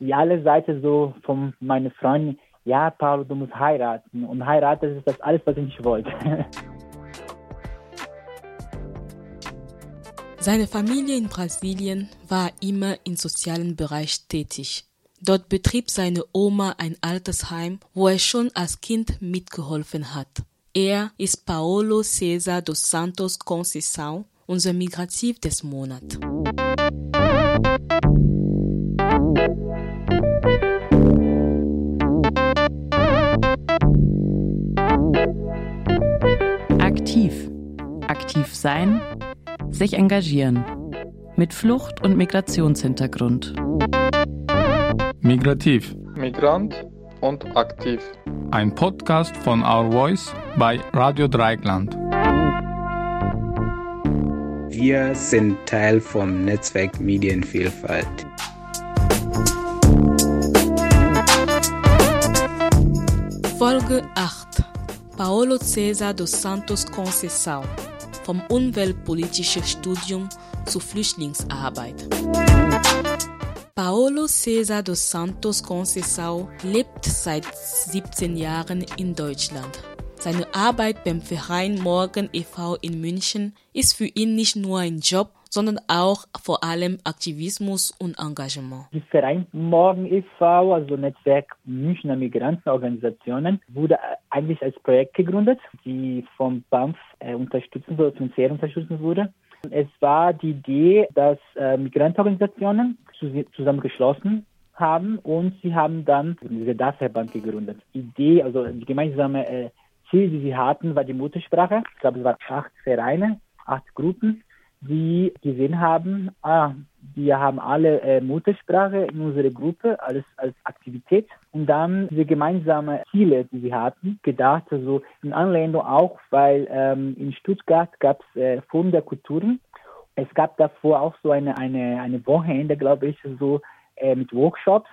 die alle Seite so von meinen Freunden, ja, Paulo, du musst heiraten. Und heiraten ist das alles, was ich nicht wollte. Seine Familie in Brasilien war immer im sozialen Bereich tätig. Dort betrieb seine Oma ein Altersheim, wo er schon als Kind mitgeholfen hat. Er ist Paolo Cesar dos Santos Conceição, unser Migrativ des Monats. Sein, sich engagieren. Mit Flucht- und Migrationshintergrund. Migrativ. Migrant und aktiv. Ein Podcast von Our Voice bei Radio Dreieckland. Wir sind Teil vom Netzwerk Medienvielfalt. Folge 8 Paolo Cesar dos Santos Conceição vom Umweltpolitischen Studium zur Flüchtlingsarbeit. Paolo Cesar dos Santos Conceição lebt seit 17 Jahren in Deutschland. Seine Arbeit beim Verein Morgen e.V. in München ist für ihn nicht nur ein Job, sondern auch vor allem Aktivismus und Engagement. Der Verein Morgen e.V., also Netzwerk Münchner Migrantenorganisationen, wurde eigentlich als Projekt gegründet, die vom BAMF äh, unterstützen wurde, finanziell unterstützt wurde. Es war die Idee, dass äh, Migrantenorganisationen zusammengeschlossen haben und sie haben dann diese DAS-Verband gegründet. Die Idee, also die gemeinsame äh, Ziel, die sie hatten, war die Muttersprache. Ich glaube, es waren acht Vereine, acht Gruppen die gesehen haben, ah, wir haben alle äh, Muttersprache in unserer Gruppe alles als Aktivität und dann diese gemeinsamen Ziele, die wir hatten, gedacht, also in Anlehnung auch, weil ähm, in Stuttgart gab es äh, Forum der Kulturen. Es gab davor auch so eine, eine, eine Wochenende, glaube ich, so äh, mit Workshops,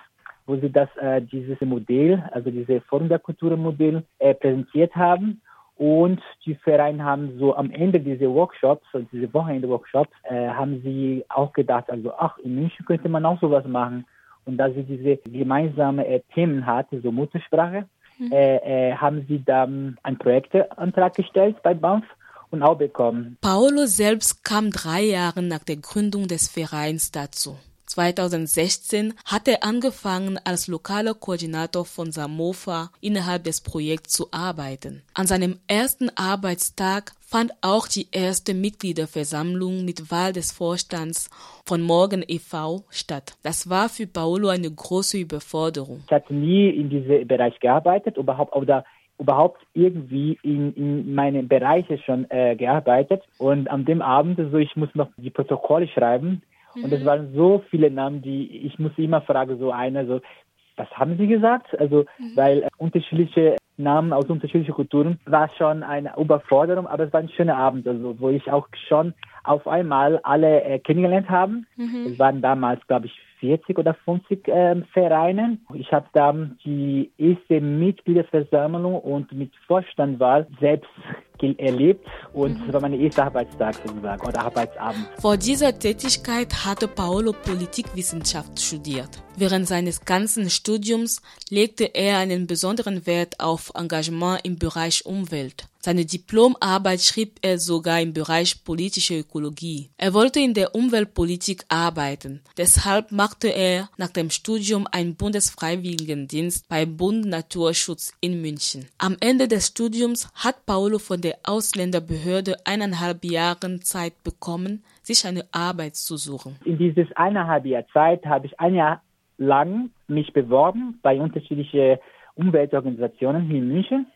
wo sie das, äh, dieses Modell, also diese Forum der Kulturen Modell äh, präsentiert haben. Und die Vereine haben so am Ende dieser Workshops, also diese Wochenende-Workshops, äh, haben sie auch gedacht, also ach, in München könnte man auch sowas machen. Und da sie diese gemeinsame äh, Themen hatte, so Muttersprache, mhm. äh, äh haben sie dann einen Projektantrag gestellt bei BAMF und auch bekommen. Paolo selbst kam drei Jahre nach der Gründung des Vereins dazu. 2016 hat er angefangen, als lokaler Koordinator von Samofa innerhalb des Projekts zu arbeiten. An seinem ersten Arbeitstag fand auch die erste Mitgliederversammlung mit Wahl des Vorstands von Morgen e.V. statt. Das war für Paolo eine große Überforderung. Ich hatte nie in diesem Bereich gearbeitet, überhaupt oder überhaupt irgendwie in, in meine Bereiche schon äh, gearbeitet. Und an dem Abend, so ich muss noch die Protokolle schreiben, Mhm. Und es waren so viele Namen, die ich muss immer fragen, so einer, so, was haben Sie gesagt? Also, mhm. weil äh, unterschiedliche Namen aus unterschiedlichen Kulturen war schon eine Überforderung, aber es war ein schöner Abend, also, wo ich auch schon auf einmal alle äh, kennengelernt habe. Mhm. Es waren damals, glaube ich, 40 oder 50 äh, Vereine. Ich habe dann die erste Mitgliederversammlung und mit Vorstandwahl selbst erlebt und es mhm. war mein erster Arbeitstag sozusagen oder Arbeitsabend. Vor dieser Tätigkeit hatte Paolo Politikwissenschaft studiert. Während seines ganzen Studiums legte er einen besonderen Wert auf Engagement im Bereich Umwelt. Seine Diplomarbeit schrieb er sogar im Bereich politische Ökologie. Er wollte in der Umweltpolitik arbeiten. Deshalb machte er nach dem Studium einen Bundesfreiwilligendienst beim Bund Naturschutz in München. Am Ende des Studiums hat Paolo von der Ausländerbehörde eineinhalb Jahre Zeit bekommen, sich eine Arbeit zu suchen. In dieses eineinhalb Jahr Zeit habe ich ein Jahr lang mich beworben bei unterschiedlichen Umweltorganisationen hier in München,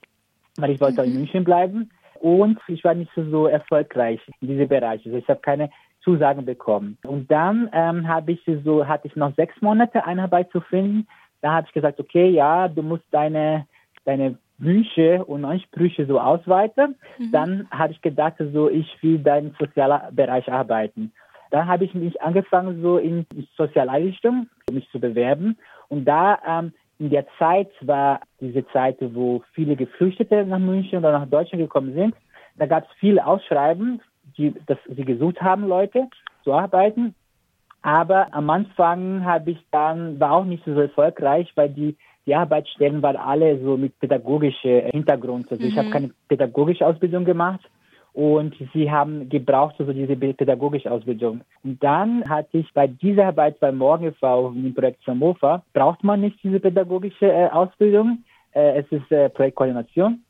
weil ich wollte mhm. in München bleiben. Und ich war nicht so erfolgreich in diesem Bereich. Also ich habe keine Zusagen bekommen. Und dann ähm, habe ich so, hatte ich noch sechs Monate Einarbeit zu finden. Da habe ich gesagt, okay, ja, du musst deine, deine Wünsche und Ansprüche so ausweiten. Mhm. Dann habe ich gedacht, so ich will deinen sozialen Bereich arbeiten. Dann habe ich mich angefangen, so in Sozialeinrichtungen mich zu bewerben. Und da ähm, in der Zeit war diese Zeit, wo viele Geflüchtete nach München oder nach Deutschland gekommen sind. Da gab es viele Ausschreiben, die, dass sie gesucht haben, Leute zu arbeiten. Aber am Anfang habe ich dann, war auch nicht so erfolgreich, weil die, die Arbeitsstellen waren alle so mit pädagogischem Hintergrund. Also mhm. ich habe keine pädagogische Ausbildung gemacht und sie haben gebraucht also diese pädagogische Ausbildung. Und dann hatte ich bei dieser Arbeit bei Morgenfrau im Projekt Samofa, braucht man nicht diese pädagogische äh, Ausbildung. Äh, es ist äh, Projektkoordination.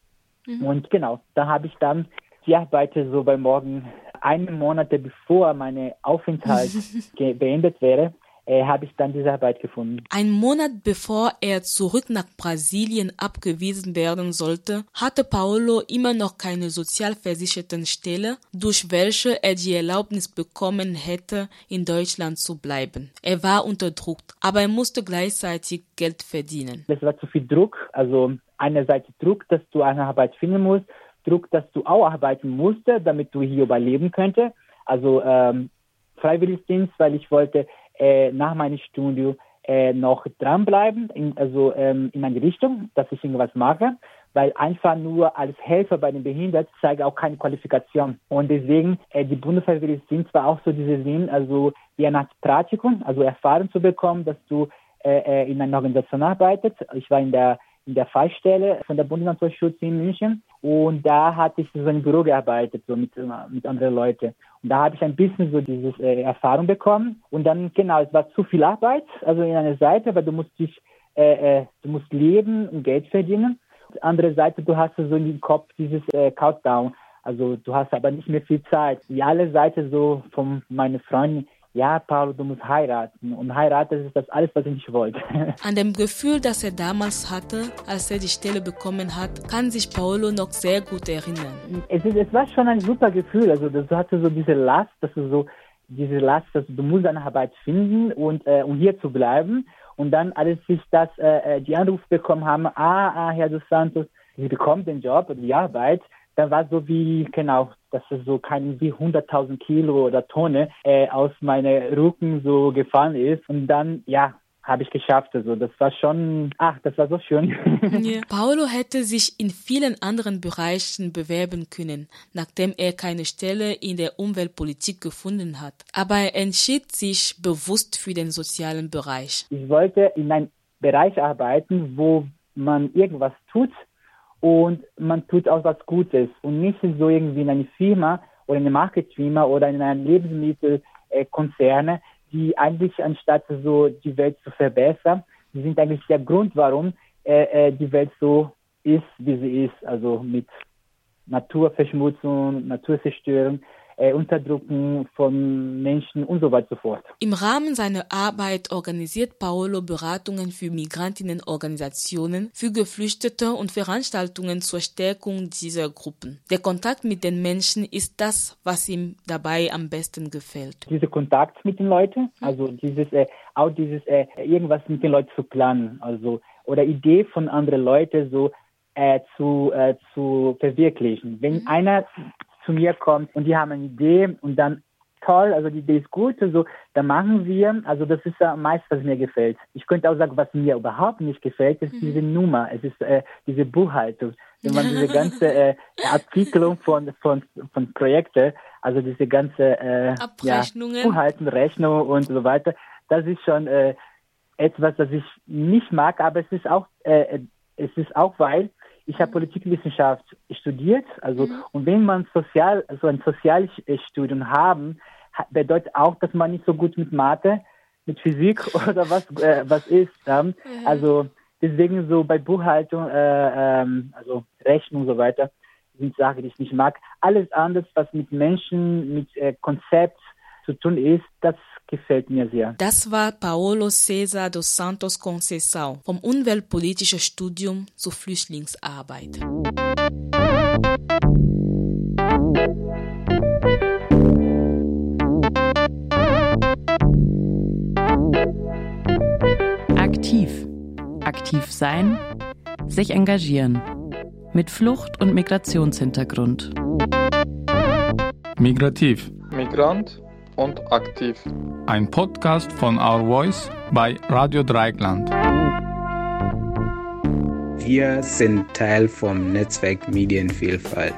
Mhm. Und genau, da habe ich dann die Arbeit so bei Morgen einen Monat bevor meine Aufenthalt beendet wäre, äh, habe ich dann diese Arbeit gefunden. Ein Monat bevor er zurück nach Brasilien abgewiesen werden sollte, hatte Paolo immer noch keine Sozialversichertenstelle, durch welche er die Erlaubnis bekommen hätte, in Deutschland zu bleiben. Er war unterdrückt, aber er musste gleichzeitig Geld verdienen. Es war zu viel Druck, also einerseits Druck, dass du eine Arbeit finden musst, Druck, dass du auch arbeiten musste, damit du hier überleben könntest. Also ähm, Freiwilligdienst, weil ich wollte äh, nach meinem Studium äh, noch dranbleiben, in, also ähm, in eine Richtung, dass ich irgendwas mache, weil einfach nur als Helfer bei den Behinderten zeigt auch keine Qualifikation. Und deswegen, äh, die Bundesfreiwilligdienst war auch so dieser Sinn, also wie Art Praktikum, also Erfahrung zu bekommen, dass du äh, äh in einer Organisation arbeitest. Ich war in der in der Fallstelle von der Bundesnaturnschutz in München und da hatte ich so in einem Büro gearbeitet, so mit, mit anderen Leuten. Und da habe ich ein bisschen so diese äh, Erfahrung bekommen. Und dann, genau, es war zu viel Arbeit, also in einer Seite, weil du musst dich, äh, äh, du musst leben und Geld verdienen. Andere Seite, du hast so in den Kopf dieses äh, Countdown. Also du hast aber nicht mehr viel Zeit. Die alle Seite so von meinen Freunden, ja, Paulo, du musst heiraten. Und heiraten ist das alles, was ich nicht wollte. An dem Gefühl, das er damals hatte, als er die Stelle bekommen hat, kann sich Paulo noch sehr gut erinnern. Es, ist, es war schon ein super Gefühl. Also du hatte so diese Last, dass du so diese Last, dass du musst eine Arbeit finden und äh, um hier zu bleiben. Und dann, als ich das äh, äh die Anruf bekommen haben, ah, ah, Herr dos Santos, Sie bekommen den Job die Arbeit, da war so wie, genau, dass es so kein wie 100.000 Kilo oder Tonne äh, aus meinem Rücken so gefallen ist. Und dann, ja, habe ich geschafft. Also das war schon, ach, das war so schön. Ja. Paolo hätte sich in vielen anderen Bereichen bewerben können, nachdem er keine Stelle in der Umweltpolitik gefunden hat. Aber er entschied sich bewusst für den sozialen Bereich. Ich wollte in einem Bereich arbeiten, wo man irgendwas tut, und man tut auch was Gutes. Und nicht so irgendwie in eine Firma oder eine Marketingfirma oder in einem Lebensmittelkonzerne, die eigentlich anstatt so die Welt zu verbessern, die sind eigentlich der Grund, warum äh, äh, die Welt so ist, wie sie ist, also mit Naturverschmutzung, Naturzerstörung äh, Unterdrücken von Menschen und so weiter und so fort. Im Rahmen seiner Arbeit organisiert Paolo Beratungen für Migrantinnenorganisationen, für Geflüchtete und Veranstaltungen zur Stärkung dieser Gruppen. Der Kontakt mit den Menschen ist das, was ihm dabei am besten gefällt. Dieser Kontakt mit den Leuten, also dieses, äh, auch dieses äh, irgendwas mit den Leuten zu planen, also oder Idee von anderen Leuten so äh, zu, äh, zu verwirklichen. Wenn mhm. einer zu mir kommt und die haben eine Idee und dann toll, also die Idee ist gut, also dann machen wir, also das ist ja meist, was mir gefällt. Ich könnte auch sagen, was mir überhaupt nicht gefällt, ist mhm. diese Nummer, es ist äh, diese Buchhaltung. Wenn man diese ganze äh, Abwicklung von, von, von Projekten, also diese ganze äh. Ja, Buchhalten, Rechnung und so weiter, das ist schon äh, etwas, das ich nicht mag, aber es ist auch, äh, es ist auch, weil ich habe Politikwissenschaft studiert, also mhm. und wenn man sozial, so ein Sozialstudium haben, bedeutet auch, dass man nicht so gut mit Mathe, mit Physik oder was äh, was ist. Ähm, mhm. Also deswegen so bei Buchhaltung, äh, ähm, also Rechnung und so weiter, sind Sachen, die ich nicht mag. Alles anderes, was mit Menschen, mit äh, Konzept zu tun ist, das gefällt mir sehr. Das war Paolo César dos Santos Conceição vom Umweltpolitischen Studium zur Flüchtlingsarbeit. Aktiv. Aktiv sein, sich engagieren. Mit Flucht- und Migrationshintergrund. Migrativ. Migrant und aktiv. Ein Podcast von Our Voice bei Radio Dreieckland. Wir sind Teil vom Netzwerk Medienvielfalt.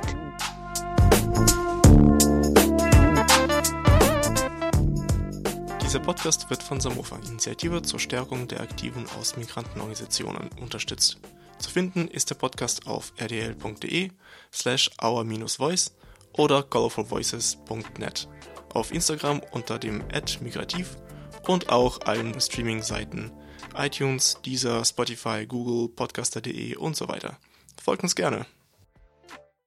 Die Dieser Podcast wird von Samofa, Initiative zur Stärkung der aktiven Außenmigrantenorganisationen, unterstützt. Zu finden ist der Podcast auf rdl.de slash our-voice oder colorfulvoices.net, auf Instagram unter dem migrativ und auch allen Streaming-Seiten iTunes, Deezer, Spotify, Google, Podcaster.de und so weiter. Folgt uns gerne.